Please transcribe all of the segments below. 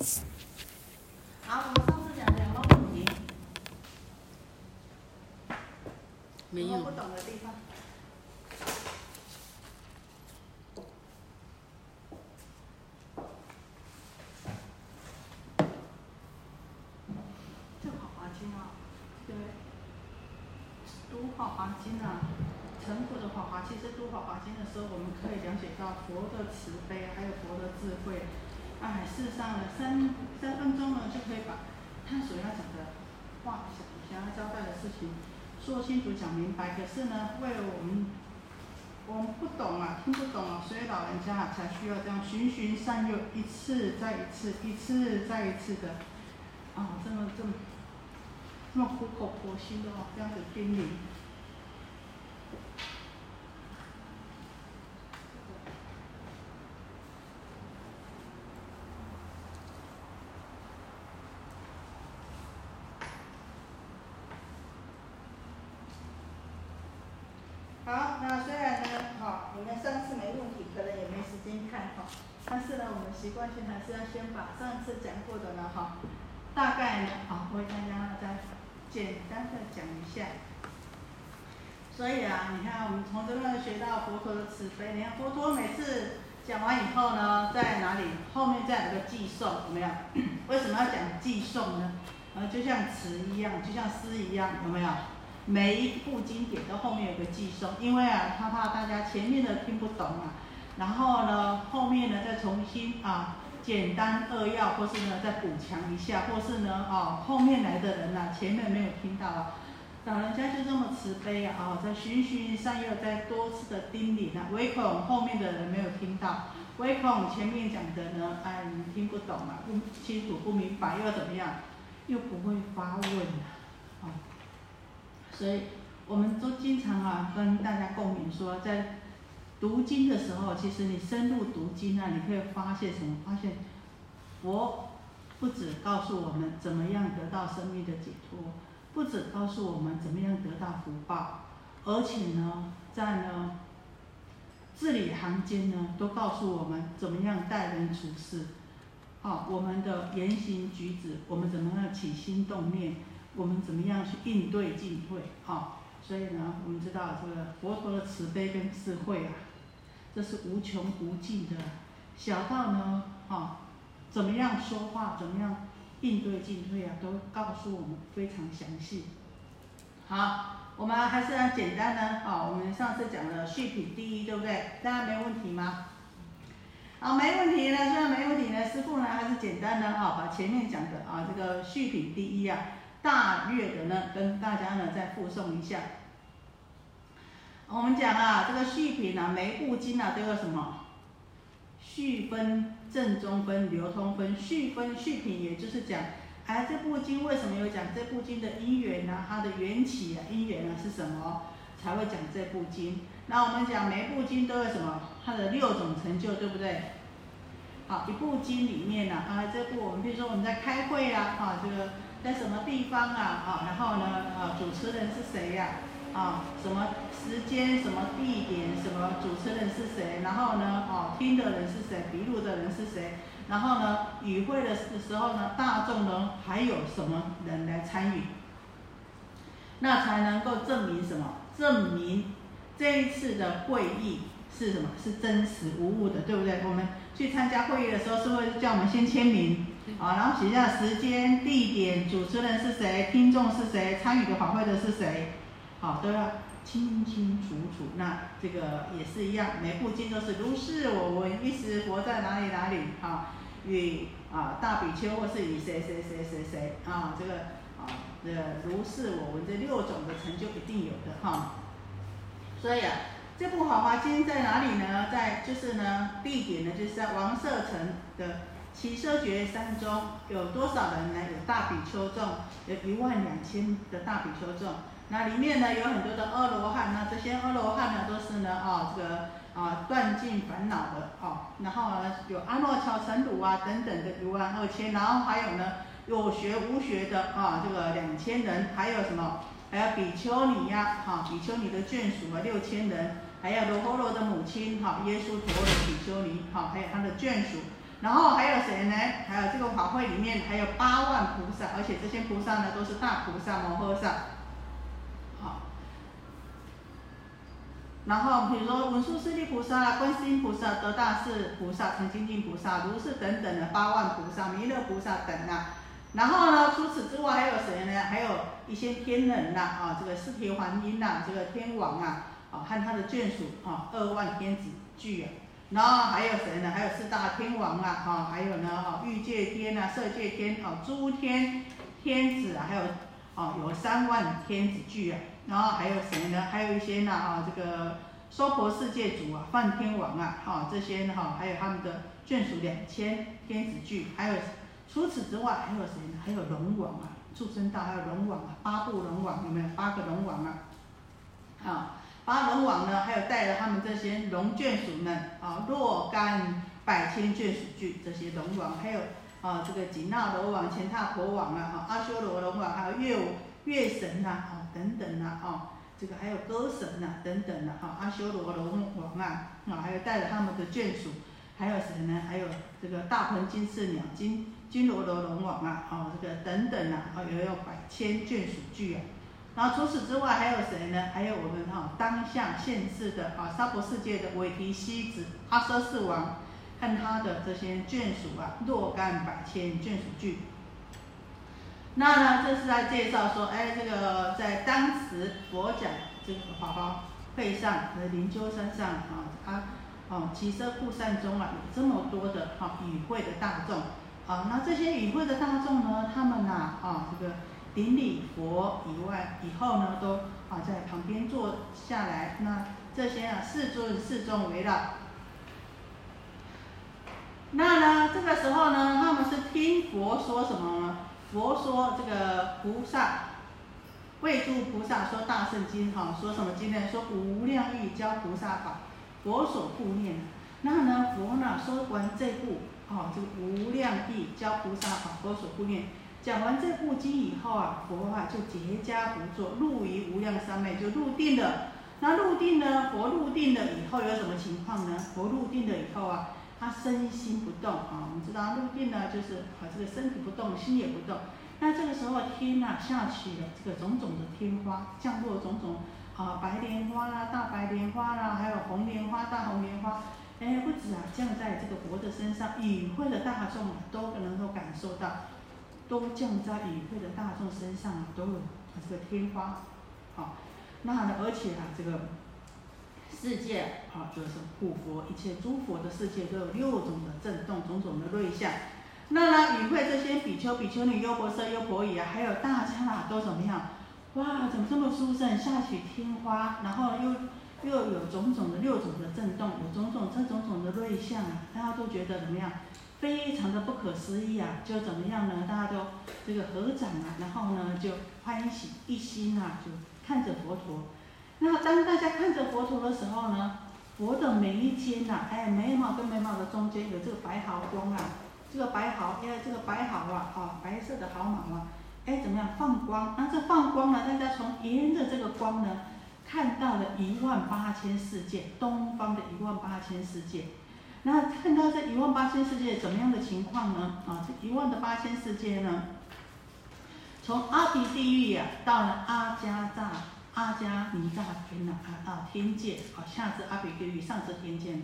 好，我们上次讲的有没有问题？没有不。懂的地方？这个好华经啊，对，读好华经啊，成佛的法华，其实读好华经的时候，我们可以了解到佛的慈悲，还。事实上呢，三三分钟呢就可以把他所要讲的话、想想要交代的事情说清楚、讲明白。可是呢，为了我们我们不懂啊，听不懂啊，所以老人家才需要这样循循善诱，一次再一次，一次再一次的啊，这么这么这么苦口婆心的哦，这样子叮咛。好，那虽然呢，哈，你们上次没问题，可能也没时间看哈，但是呢，我们习惯性还是要先把上次讲过的呢，哈，大概呢，好，为大家再简单的讲一下。所以啊，你看我们从这边学到佛陀的慈悲，你看佛陀每次讲完以后呢，在哪里后面再有个寄送，有没有？为什么要讲寄送呢？呃，就像词一样，就像诗一样，有没有？每一部经典都后面有个寄颂，因为啊，他怕大家前面的听不懂啊，然后呢，后面呢再重新啊简单扼要，或是呢再补强一下，或是呢哦后面来的人呐、前面没有听到啊，老人家就这么慈悲啊，哦，在循循善诱，在多次的叮咛啊，唯恐后面的人没有听到，唯恐前面讲的呢，哎，你听不懂啊，不清楚不明白，又怎么样，又不会发问啊，所以我们都经常啊跟大家共鸣说，在读经的时候，其实你深入读经啊，你可以发现什么？发现佛不只告诉我们怎么样得到生命的解脱，不只告诉我们怎么样得到福报，而且呢，在呢字里行间呢，都告诉我们怎么样待人处事。好、我们的言行举止，我们怎么样起心动念，我们怎么样去应对进退啊、所以呢，我们知道这个佛陀的慈悲跟智慧啊，这是无穷无尽的。小到呢，啊、怎么样说话，怎么样应对进退啊，都告诉我们非常详细。好，我们还是要简单呢，啊、我们上次讲的续品第一，对不对？大家没问题吗？好，没问题呢，虽然没问题呢，师傅呢还是简单的啊，把前面讲的啊这个续品第一啊，大略的呢跟大家呢再附送一下。我们讲啊，这个续品啊，每一部经啊都有什么？续分、正中分、流通分。续分续品，也就是讲，哎，这部经为什么有讲这部经的因缘呢、它的缘起啊，因缘呢是什么，才会讲这部经？那我们讲每部经都有什么？它的六种成就，对不对？好，一部经里面呢、啊，这部我们比如说我们在开会啊，啊，这个在什么地方啊，啊，然后呢，啊，主持人是谁呀、啊？什么时间、什么地点、什么主持人是谁？然后呢，哦、听的人是谁？笔录的人是谁？然后呢，与会的时时候呢，大众呢还有什么人来参与？那才能够证明什么？证明这一次的会议是什么？是真实无误的，对不对？我们去参加会议的时候，是不是叫我们先签名？啊，然后写下时间、地点、主持人是谁、听众是谁、参与的法会的是谁，好，都要清清楚楚。那这个也是一样，每部经都是如是我闻，一时佛在哪里哪里啊？与啊大比丘或是与谁谁谁谁谁啊，这个啊这个如是我闻这六种的成就一定有的哈。所以啊，这部《华华经》在哪里呢？在就是呢，地点呢就是在王舍城的奇舍觉山中，有多少人呢？有大比丘众，有一万两千的大比丘众。那里面呢有很多的阿罗汉，那这些阿罗汉呢都是呢啊这个啊断尽烦恼的哦，然后呢有阿耨乔成鲁啊等等的一万二千，然后还有呢有学无学的啊这个两千人，还有什么？还有比丘尼呀、哈、比丘尼的眷属啊六千人，还有罗侯罗的母亲哈、耶稣陀罗比丘尼哈、还有他的眷属，然后还有谁呢？还有这个法会里面还有八万菩萨，而且这些菩萨呢都是大菩萨摩诃萨。好，然后比如说文殊师利菩萨、观世音菩萨、得大士菩萨、成精进菩萨、如是等等的八万菩萨、弥勒菩萨等啊。然后呢，除此之外还有谁呢？还有一些天人呐，啊，这个四天还音呐，这个天王啊，啊，和他的眷属啊，二万天子俱啊。然后还有谁呢？还有四大天王啊，哈，还有呢，哈，欲界天呐，色界天，哦，诸天天子啊，还有哦，有三万天子聚啊。然后还有谁呢？还有一些呢，哈，这个娑婆世界主啊，梵天王啊，哈，这些呢，哈，还有他们的眷属两千天子聚，还有。除此之外还有谁呢？还有龙王啊，畜生道还有龙王啊，八部龙王有没有？八个龙王啊，啊，阿龙王呢，还有带着他们这些龙眷属们啊，若干百千眷属聚这些龙王，还有啊这个紧那罗王、乾闼婆王啊，哈阿修罗龙王，还有月月神呐，啊等等呐，啊这个还有歌神呐等等的哈阿修罗龙王啊，啊还有带着他们的眷属，还有谁呢？还有这个大鹏金翅鸟金。金罗罗龙王啊，哦，这个等等啊，哦，也有百千眷属聚啊。然后除此之外还有谁呢？还有我们哈当下现世的啊娑婆世界的韦提希子阿奢世王，看他的这些眷属啊，若干百千眷属聚。那呢，这是在介绍说，哎，这个在当时佛讲这个华华会上和灵鹫山上啊，他哦起奢布善中啊，有这么多的哈与会的大众。啊，那这些与会的大众呢，他们呐，啊，这个顶礼佛以外，以后呢，都啊在旁边坐下来。那这些啊，四尊四众围绕。那呢，这个时候呢，他们是听佛说什么呢？佛说这个菩萨，为诸菩萨说大圣经，哈，说什么经呢？说无量义教菩萨法，佛所护念。那呢，佛呢说完这部。哦，这个无量意教菩萨法佛所护念，讲完这部经以后啊，佛啊就结跏趺坐，入于无量三昧，就入定了。那入定呢，佛入定了以后有什么情况呢？佛入定了以后啊，他身心不动啊。我们知道入定呢，就是啊这个身体不动，心也不动。那这个时候天呐下起了这个种种的天花，降落种种啊白莲花啦、大白莲花啦，还有红莲花、大红莲花。哎，不止啊，降在这个佛的身上，与会的大众都能够感受到，都降在与会的大众身上啊，都有这个天花，好，那呢，而且啊，这个世界啊，就是护佛一切诸佛的世界都有六种的震动，种种的瑞相。那呢，与会这些比丘、比丘尼、优婆塞、优婆夷啊，还有大家啊，都怎么样？哇，怎么这么殊胜？下起天花，然后又。又有种种的六种的震动，有种种这种种的瑞相啊，大家都觉得怎么样？非常的不可思议啊！就怎么样呢？大家都这个合掌啊，然后呢就欢喜一心啊，就看着佛陀。那当大家看着佛陀的时候呢，佛的眉间呐，哎，眉毛跟眉毛的中间有这个白毫光啊，这个白毫，因为这个白毫啊，啊，白色的毫毛啊，哎，怎么样放光？那这放光呢，大家从沿着这个光呢。看到了一万八千世界，东方的一万八千世界。那看到这一万八千世界怎么样的情况呢？啊，这一万的八千世界呢，从阿鼻地狱呀，到了阿迦扎阿迦尼扎天呐，啊啊天界，啊下至阿鼻地狱，上至天界，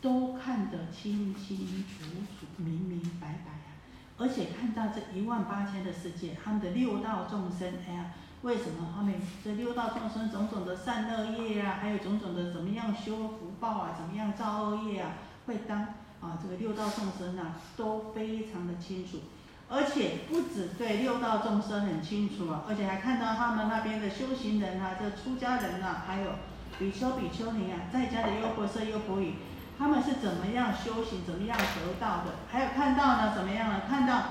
都看得清清楚楚、明明白白啊！而且看到这一万八千的世界，他们的六道众生，哎呀。为什么他们这六道众生种种的善恶业啊，还有种种的怎么样修福报啊，怎么样造恶业啊，会当啊这个六道众生啊都非常的清楚，而且不止对六道众生很清楚啊，而且还看到他们那边的修行人啊，这出家人啊，还有比丘比丘尼啊，在家的优婆塞优婆夷，他们是怎么样修行，怎么样得道的，还有看到呢，怎么样呢？看到。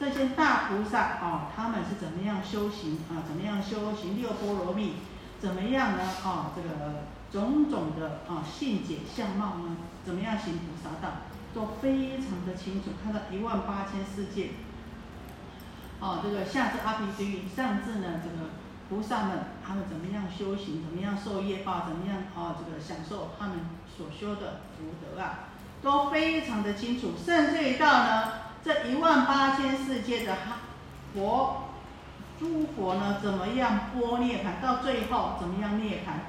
这些大菩萨哦，他们是怎么样修行啊？怎么样修行六波罗蜜？怎么样呢？哦，这个种种的啊性解相貌呢？怎么样行菩萨道？都非常的清楚，看到一万八千世界。哦，这个下至阿毗地狱，上至呢这个菩萨们，他们怎么样修行？怎么样受业报？怎么样哦这个享受他们所修的福德啊？都非常的清楚，甚至于到呢。这一万八千世界的哈佛诸佛呢，怎么样波涅盘，到最后怎么样涅盘，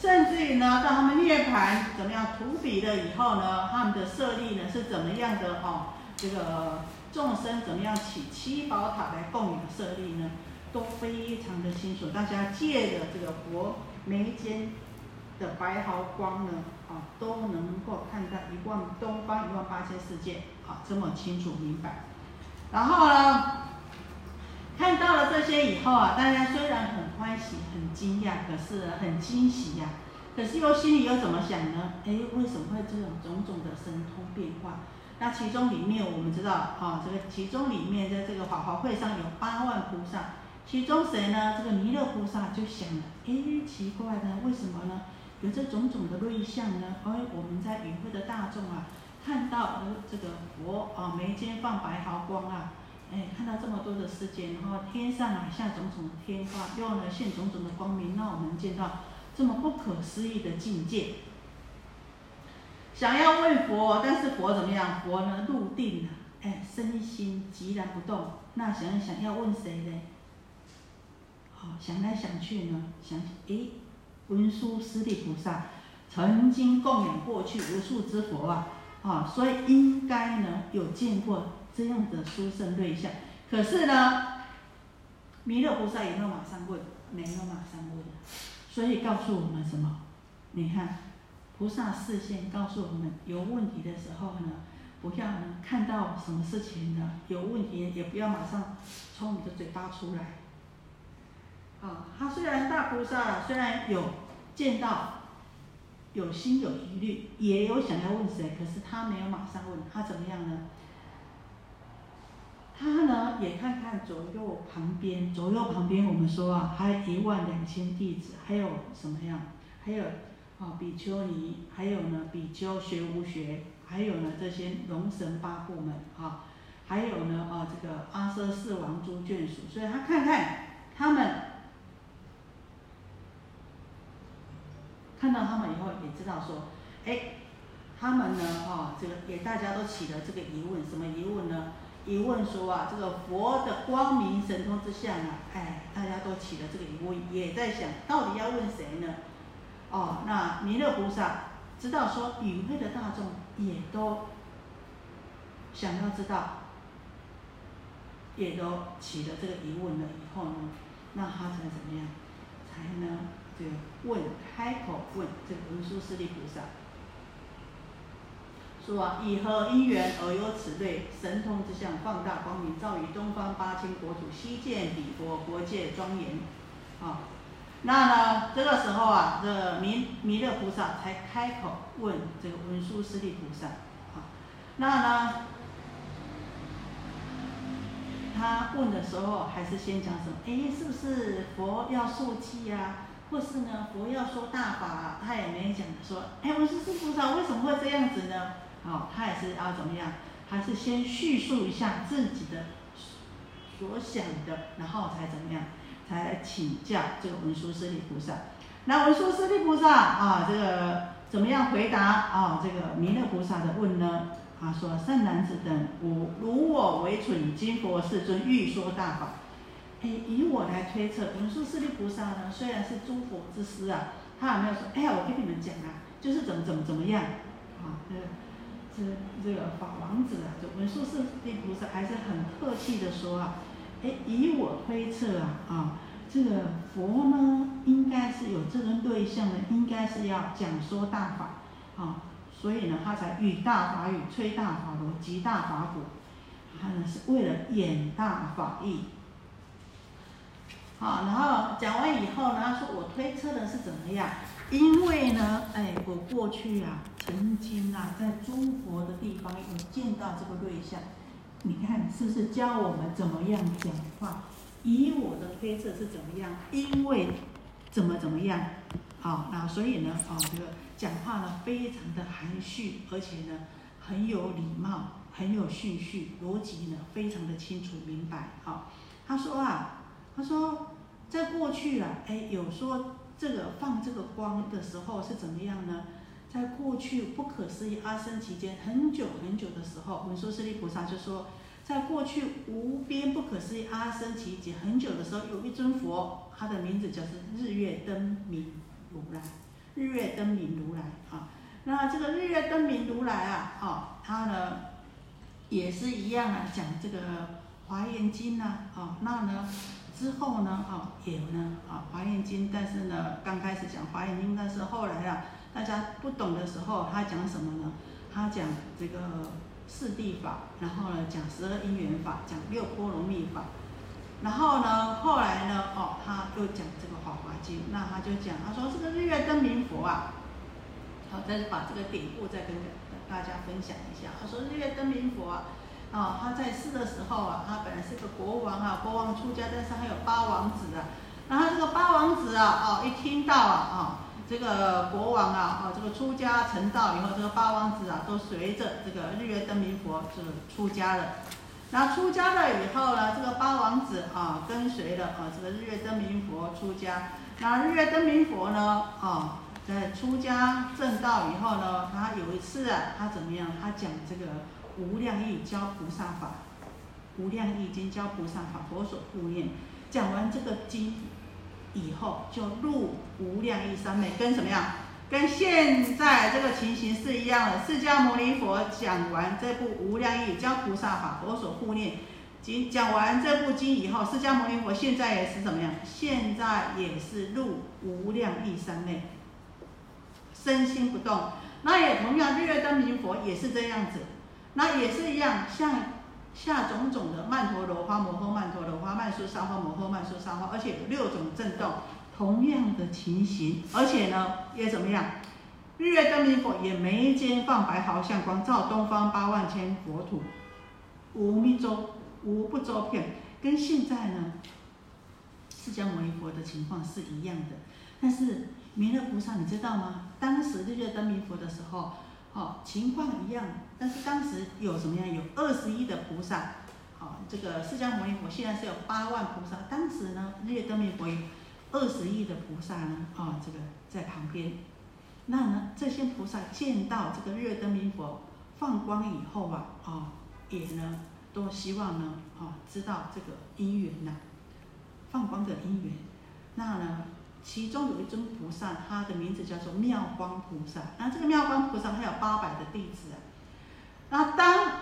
甚至于呢，到他们涅槃怎么样涂笔了以后呢，他们的舍利呢是怎么样的哦？这个众生怎么样起七宝塔来供养舍利呢？都非常的清楚。大家借着这个佛眉间的白毫光呢，啊，都能够看到一万东方一万八千世界，啊，这么清楚明白。然后呢，看到了这些以后啊，大家虽然很欢喜、很惊讶，可是很惊喜呀。可是又心里又怎么想呢？哎，为什么会这种种种的神通变化？那其中里面我们知道，啊，这个其中里面在这个法华会上有八万菩萨，其中谁呢？这个弥勒菩萨就想了，哎，奇怪呢，为什么呢？有这种种的瑞相呢？哎，我们在与会的大众啊，看到这个佛啊眉间放白毫光啊，哎，看到这么多的世界，然后天上啊下种种的天花，又呢现种种的光明，让我们见到这么不可思议的境界。想要问佛，但是佛怎么样？佛呢入定了，哎，身心寂然不动。那想想要问谁呢？好，想来想去呢，想，诶，文殊师利菩萨曾经供养过去无数之佛啊，啊，所以应该呢有见过这样的殊胜对象。可是呢，弥勒菩萨有没有马上问？没有马上问。所以告诉我们什么？你看。菩萨视线告诉我们，有问题的时候呢，不要呢看到什么事情呢有问题，也不要马上从你的嘴巴出来。啊，他虽然大菩萨，虽然有见到，有心有疑虑，也有想要问谁，可是他没有马上问，他怎么样呢？他呢也看看左右旁边，左右旁边我们说啊，还有一万两千弟子，还有什么样？还有。啊，比丘尼，还有呢，比丘学无学，还有呢，这些龙神八部们啊，还有呢，啊，这个阿舍四王诸眷属，所以他看看他们，看到他们以后也知道说，哎，他们呢，啊，这个给大家都起了这个疑问，什么疑问呢？疑问说啊，这个佛的光明神通之相啊，哎，大家都起了这个疑问，也在想到底要问谁呢？哦，那弥勒菩萨知道说与会的大众也都想要知道，也都起了这个疑问了以后呢，那他才怎么样？才能这个问开口问这个文殊师利菩萨，说啊，以何因缘而有此类神通之相，放大光明，照于东方八千国土，悉见彼佛国界庄严，啊。那呢？这个时候啊，这弥弥勒菩萨才开口问这个文殊师利菩萨，啊，那呢，他问的时候还是先讲什么？哎，是不是佛要受记呀？或是呢，佛要说大法？他也没讲说，哎，文殊师菩萨为什么会这样子呢？好，他也是要怎么样？还是先叙述一下自己的所想的，然后才怎么样？才请教这个文殊师利菩萨。那文殊师利菩萨啊，这个怎么样回答啊？这个弥勒菩萨的问呢？啊，说善男子等，吾如我为蠢，今佛世尊欲说大法。哎，以我来推测，文殊师利菩萨呢，虽然是诸佛之师啊，他有没有说，哎呀，我跟你们讲啊，就是怎么怎么怎么样啊？对这这个法王子啊，这文殊师利菩萨还是很客气的说啊。哎，以我推测啊，啊，这个佛呢，应该是有这个对象的，应该是要讲说大法，啊，所以呢，他才语大法语，吹大法螺，集大法鼓，他呢是为了演大法义。好，然后讲完以后呢，他说我推测的是怎么样？因为呢，哎，我过去啊，曾经啊，在中国的地方有见到这个对象。你看，是不是教我们怎么样讲话？以我的推测是怎么样？因为怎么怎么样？好，那所以呢，哦，这个讲话呢非常的含蓄，而且呢很有礼貌，很有顺序，逻辑呢非常的清楚明白。好，他说啊，他说在过去啊，哎，有说这个放这个光的时候是怎么样呢？在过去不可思议阿僧期间，很久很久的时候，文殊师利菩萨就说：“在过去无边不可思议阿僧祇间很久的时候，有一尊佛，他的名字叫做日月灯明如来。日月灯明如来啊，那这个日月灯明如来啊，哦，他呢也是一样啊，讲这个华严经呐，哦，那呢之后呢，哦，有呢，啊，华严经，但是呢，刚开始讲华严经，但是后来啊，大家不懂的时候，他讲什么呢？他讲这个四谛法，然后呢讲十二因缘法，讲六波罗蜜法，然后呢后来呢，哦，他又讲这个法华经，那他就讲，他说这个日月灯明佛啊，好，再把这个典故再跟大家分享一下。他说日月灯明佛啊，啊，他在世的时候啊，他本来是个国王啊，国王出家，但是还有八王子啊，然后这个八王子啊，哦，一听到啊，啊。这个国王啊，哦，这个出家成道以后，这个八王子啊，都随着这个日月灯明佛是出家了。那出家了以后呢，这个八王子啊，跟随了啊，这个日月灯明佛出家。那日月灯明佛呢，啊，在出家正道以后呢，他有一次啊，他怎么样？他讲这个无量义教菩萨法，无量义经教菩萨法，佛所护念。讲完这个经。以后就入无量义三昧，跟什么样？跟现在这个情形是一样的。释迦牟尼佛讲完这部无量义教菩萨法，佛所护念经讲完这部经以后，释迦牟尼佛现在也是怎么样？现在也是入无量义三昧，身心不动。那也同样，日月灯明佛也是这样子，那也是一样，像。下种种的曼陀罗花、摩诃曼陀罗花、曼殊沙花、摩诃曼殊沙花，而且有六种震动，同样的情形，而且呢也怎么样？日月灯明佛也眉间放白毫相光，照东方八万千国土，无密周，无不周遍，跟现在呢释迦牟尼佛的情况是一样的。但是弥勒菩萨你知道吗？当时日月灯明佛的时候。哦，情况一样，但是当时有什么样？有二十亿的菩萨，好，这个释迦牟尼佛现在是有八万菩萨，当时呢，日月灯明佛有二十亿的菩萨呢，啊，这个在旁边，那呢，这些菩萨见到这个日月灯明佛放光以后啊，啊，也呢，都希望呢，啊，知道这个因缘呐，放光的因缘，那呢？其中有一尊菩萨，他的名字叫做妙光菩萨。那这个妙光菩萨他有八百的弟子啊。那当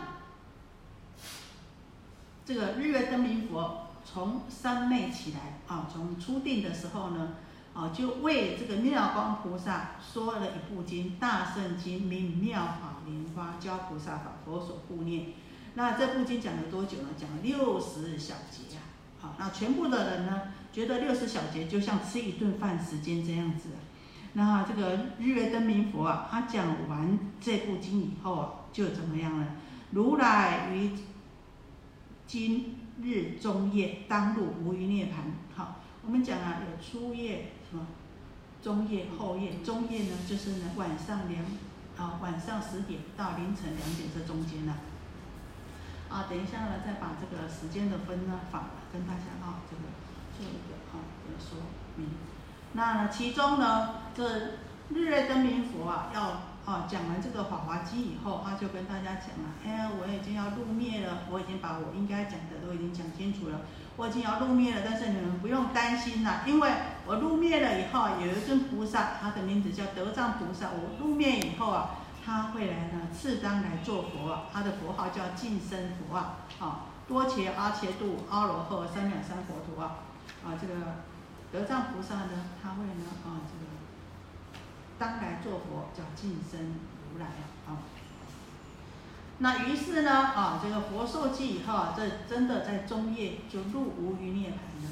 这个日月灯明佛从三昧起来啊，从初定的时候呢，啊，就为这个妙光菩萨说了一部经《大圣经》，名妙法莲花教菩萨法，佛所护念。那这部经讲了多久呢？讲了六十小节啊。那全部的人呢？觉得六十小节就像吃一顿饭时间这样子，那这个日月灯明佛啊，他讲完这部经以后啊，就怎么样呢？如来于今日中夜当入无余涅盘。好，我们讲啊，有初夜什么，中夜、后夜。中夜呢，就是呢晚上两啊晚上十点到凌晨两点这中间呢。啊，等一下呢，再把这个时间的分呢法跟大家啊这个。做一个啊，这个说明。那其中呢，这日月灯明佛啊，要啊讲完这个《法华经》以后，他就跟大家讲了：哎，我已经要入灭了，我已经把我应该讲的都已经讲清楚了，我已经要入灭了。但是你们不用担心啦，因为我入灭了以后，有一尊菩萨，他的名字叫德藏菩萨。我入灭以后啊，他会来呢，次当来做佛，他的佛号叫净身佛啊，啊，多伽阿切度阿罗诃三藐三佛陀啊。啊，这个德藏菩萨呢，他会呢，啊，这个当来做佛，叫净身如来啊。那于是呢，啊，这个佛受记以后啊，这真的在中夜就入无余涅盘了。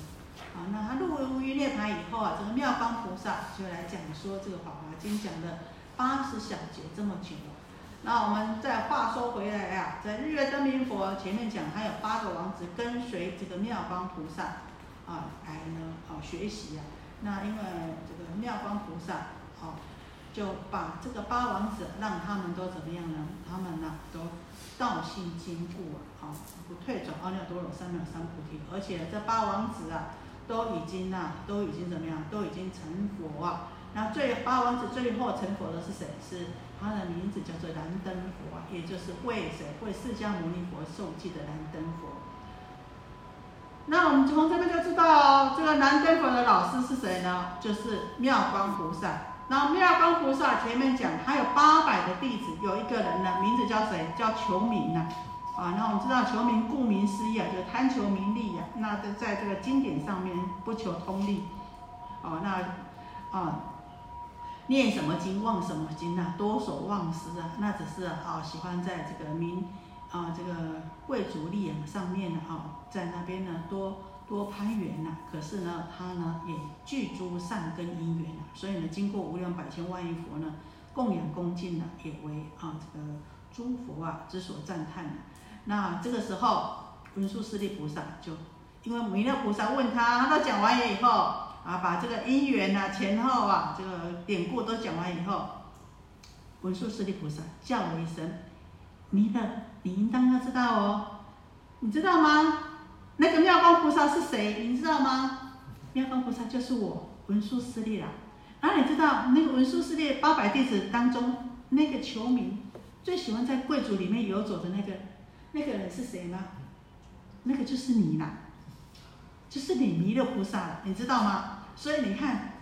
啊，那他入无余涅盘以后啊，这个妙方菩萨就来讲说这个《法华经》讲的八十小节这么久。那我们再话说回来啊，在日月灯明佛前面讲，还有八个王子跟随这个妙方菩萨。啊，来呢，好学习啊。那因为这个妙光菩萨，好，就把这个八王子让他们都怎么样呢？他们呢都道心坚固啊，好，不退转阿耨多罗三藐三菩提。而且这八王子啊，都已经啊，都已经怎么样？都已经成佛啊。那最八王子最后成佛的是谁？是他的名字叫做燃灯佛，也就是为谁？为释迦牟尼佛受记的燃灯佛。那我们从这边就知道，这个燃灯佛的老师是谁呢？就是妙光菩萨。那妙光菩萨前面讲，他有八百的弟子，有一个人呢，名字叫谁？叫求名呐。啊，那我们知道求名，顾名思义啊，就是贪求名利呀。那在在这个经典上面不求通利。哦，那啊。念什么经忘什么经呐？多所忘失啊，那只是啊喜欢在这个名啊这个贵族利养上面呢啊，在那边呢多多攀缘呐。可是呢，他呢也具诸善根因缘啊，所以呢，经过无量百千万亿佛呢供养恭敬呢，也为啊这个诸佛啊之所赞叹那这个时候，文殊师利菩萨就因为弥勒菩萨问他，他讲完了以后。啊，把这个因缘呐、前后啊、这个典故都讲完以后，文殊师利菩萨叫我一声：“弥勒，你应当要知道哦，你知道吗？那个妙光菩萨是谁？你知道吗？妙光菩萨就是我文殊师利啦。那你知道那个文殊师利八百弟子当中那个求名最喜欢在贵族里面游走的那个那个人是谁吗？那个就是你啦。”就是你弥勒菩萨，你知道吗？所以你看，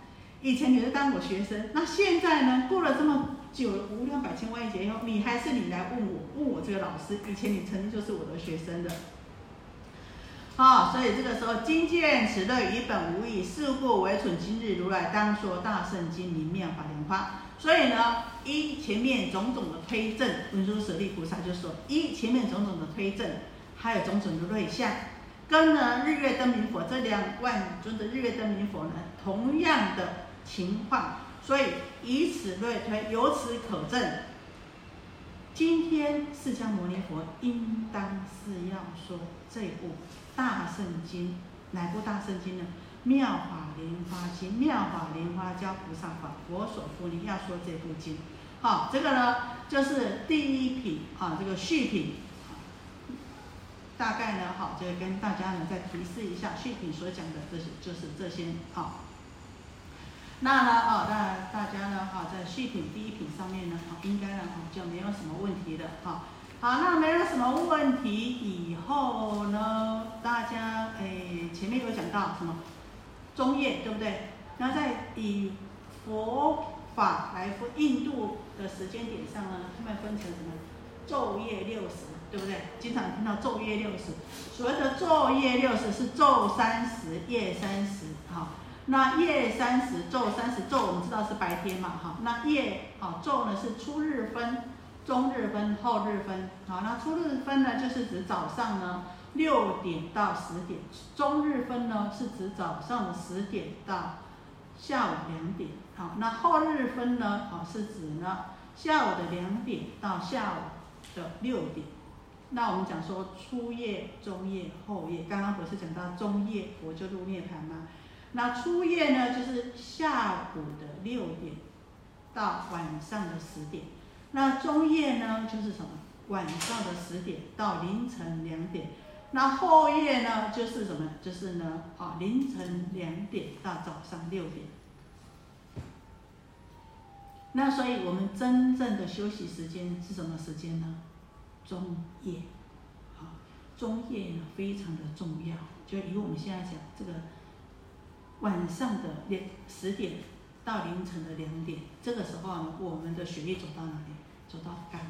以前你是当我学生，那现在呢？过了这么久，无量百千万亿劫以后，你还是你来问我，问我这个老师。以前你曾经就是我的学生的，啊，所以这个时候，今见此乐以本无异，是故为蠢。今日如来当说大圣经明妙法莲花。所以呢，一前面种种的推证，文殊舍利菩萨就说，一前面种种的推证，还有种种的瑞相。跟呢日月灯明佛这两万尊的日月灯明佛呢，同样的情况，所以以此类推，由此可证，今天释迦牟尼佛应当是要说这部大圣经，哪部大圣经呢？妙法莲花经，妙法莲花教菩萨法，佛所护念，要说这部经。好，这个呢就是第一品啊，这个序品。大概呢，好，就跟大家呢再提示一下，续品所讲的这些就是这些啊。那呢，哦，那大家呢，哈，在续品第一品上面呢，啊，应该呢，哦，就没有什么问题了，哈。好，那没有什么问题以后呢，大家诶，前面有讲到什么中叶，对不对？那在以佛法来分印度的时间点上呢，他们分成什么昼夜六十。对不对？经常听到昼夜六十，所谓的昼夜六十是昼三十，夜三十。好，那夜三十，昼三十，昼我们知道是白天嘛，哈。那夜，好，昼呢是初日分、中日分、后日分。好，那初日分呢就是指早上呢六点到十点，中日分呢是指早上的十点到下午两点。好，那后日分呢，好是指呢下午的两点到下午的六点。那我们讲说初夜、中夜、后夜，刚刚不是讲到中夜佛就入涅盘吗？那初夜呢，就是下午的六点到晚上的十点。那中夜呢，就是什么？晚上的十点到凌晨两点。那后夜呢，就是什么？就是呢，啊，凌晨两点到早上六点。那所以我们真正的休息时间是什么时间呢？中夜，好，中夜呢非常的重要。就以我们现在讲这个晚上的两十点到凌晨的两点，这个时候呢，我们的血液走到哪里？走到肝，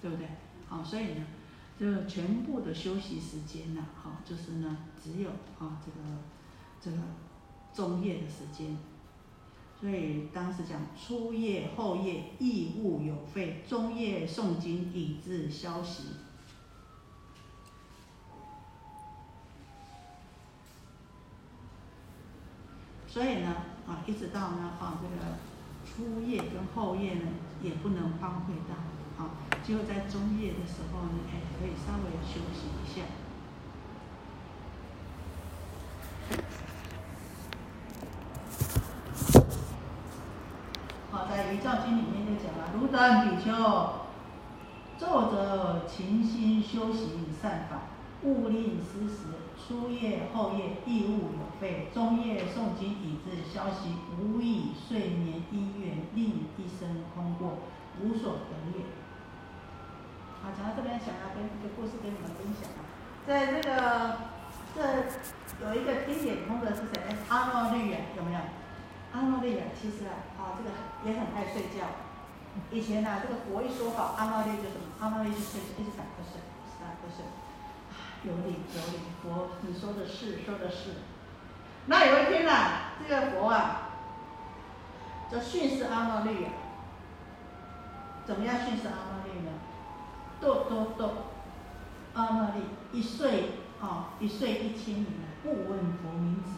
对不对？好，所以呢，这个全部的休息时间呢，好，就是呢，只有啊这个这个中夜的时间。所以当时讲初夜、后夜亦物有废，中夜诵经以致消息。所以呢，啊，一直到呢，啊，这个初夜跟后夜呢，也不能荒废到，啊，只有在中夜的时候呢，哎，可以稍微休息一下。《遗照经》里面就讲了：汝等比丘，昼则勤心修习善法，勿令失时；初夜、后夜亦勿有废；中夜诵经以致消息，无以睡眠医院令一生空过。无所得也。好，讲到这边，想要跟一个故事跟你们分享啊，在这个这有一个听点通的是谁？阿诺律啊，有没有？阿诺律啊，其实啊，啊这个也很爱睡觉。以前呢，这个佛一说好，阿诺律就什么？阿诺律就睡，一直打瞌睡，打瞌睡。有理有理，佛你说的是，说的是。那有一天呢，这个佛啊，就训示阿莫律啊，怎么样训示阿莫律呢？多多多，阿莫律一岁啊，一岁一千年，不问佛名字。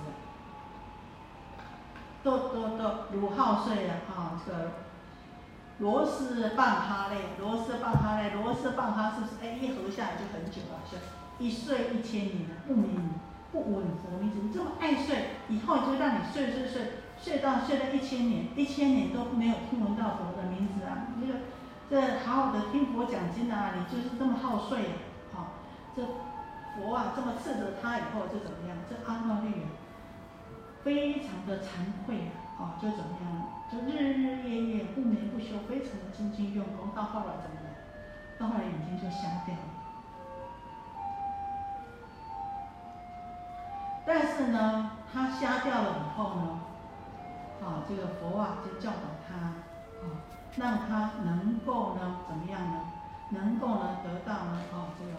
多多多，如好岁啊，啊，这个螺丝棒哈嘞，螺丝棒哈嘞，螺丝棒哈是不是？哎，一合下来就很久了，像一睡一千年，不眠。不稳佛名字，你这么爱睡，以后就让你睡睡睡，睡到睡了一千年，一千年都没有听闻到佛的名字啊！这个这好好的听佛讲经啊，你就是这么好睡啊！好，这佛啊这么斥责他以后就怎么样？这阿耨律啊，非常的惭愧啊！哦，就怎么样？就日日夜夜不眠不休，非常的精进用功，到后来怎么样？到后来眼睛就瞎掉了。但是呢，他瞎掉了以后呢，啊，这个佛啊就教导他，啊，让他能够呢怎么样呢？能够呢得到呢，啊，这个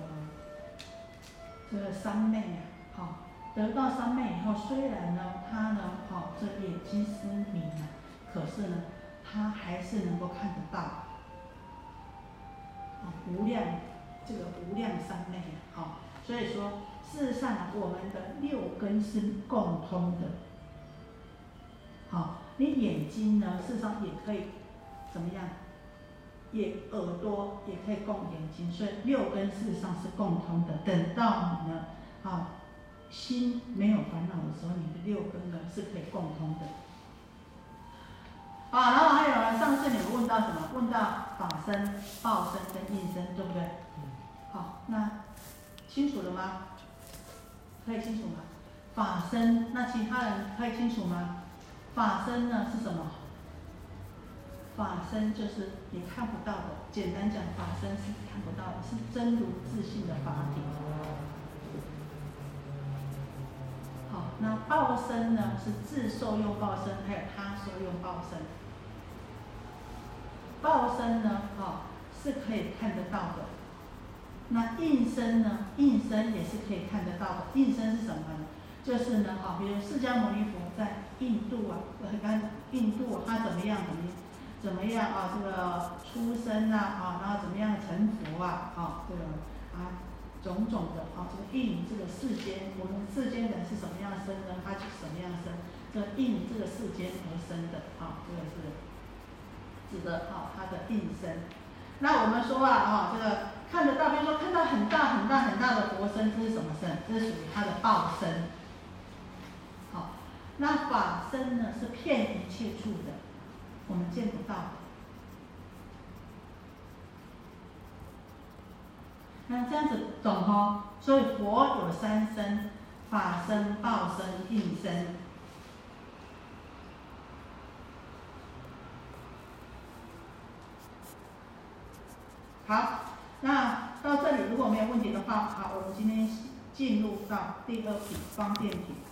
这个三昧啊，好，得到三昧以后，虽然呢他呢，好，这眼睛失明了，可是呢，他还是能够看得到，啊，无量这个无量三昧啊，好，所以说。事实上，我们的六根是共通的。好，你眼睛呢，事实上也可以怎么样？也耳朵也可以供眼睛，所以六根事实上是共通的。等到你呢，啊，心没有烦恼的时候，你的六根呢是可以共通的。啊，然后还有呢，上次你们问到什么？问到法身、报身跟应身，对不对？好，那清楚了吗？可以清楚吗？法身，那其他人可以清楚吗？法身呢是什么？法身就是你看不到的。简单讲，法身是看不到的，是真如自信的法体。好，那报身呢是自受用报身，还有他受用报身。报身呢，啊，是可以看得到的。那应身呢？应身也是可以看得到的。应身是什么呢？就是呢，哈，比如释迦牟尼佛在印度啊，很干，印度他怎么样？怎么怎么样啊？这个出生啊，啊，然后怎么样成佛啊？啊，这个啊，种种的啊，这个应这个世间，我们世间人是什么样生呢？他是什么样生？这应这个世间而生的啊，这个是指的啊，他的应身。那我们说啊，啊，这个。看得到，比如说看到很大很大很大的佛身，这是什么身？这是属于他的报身。好，那法身呢是骗一切处的，我们见不到。那这样子懂吼？所以佛有三身：法身、报身、应身。好。那到这里如果没有问题的话，好，我们今天进入到第二题方便题。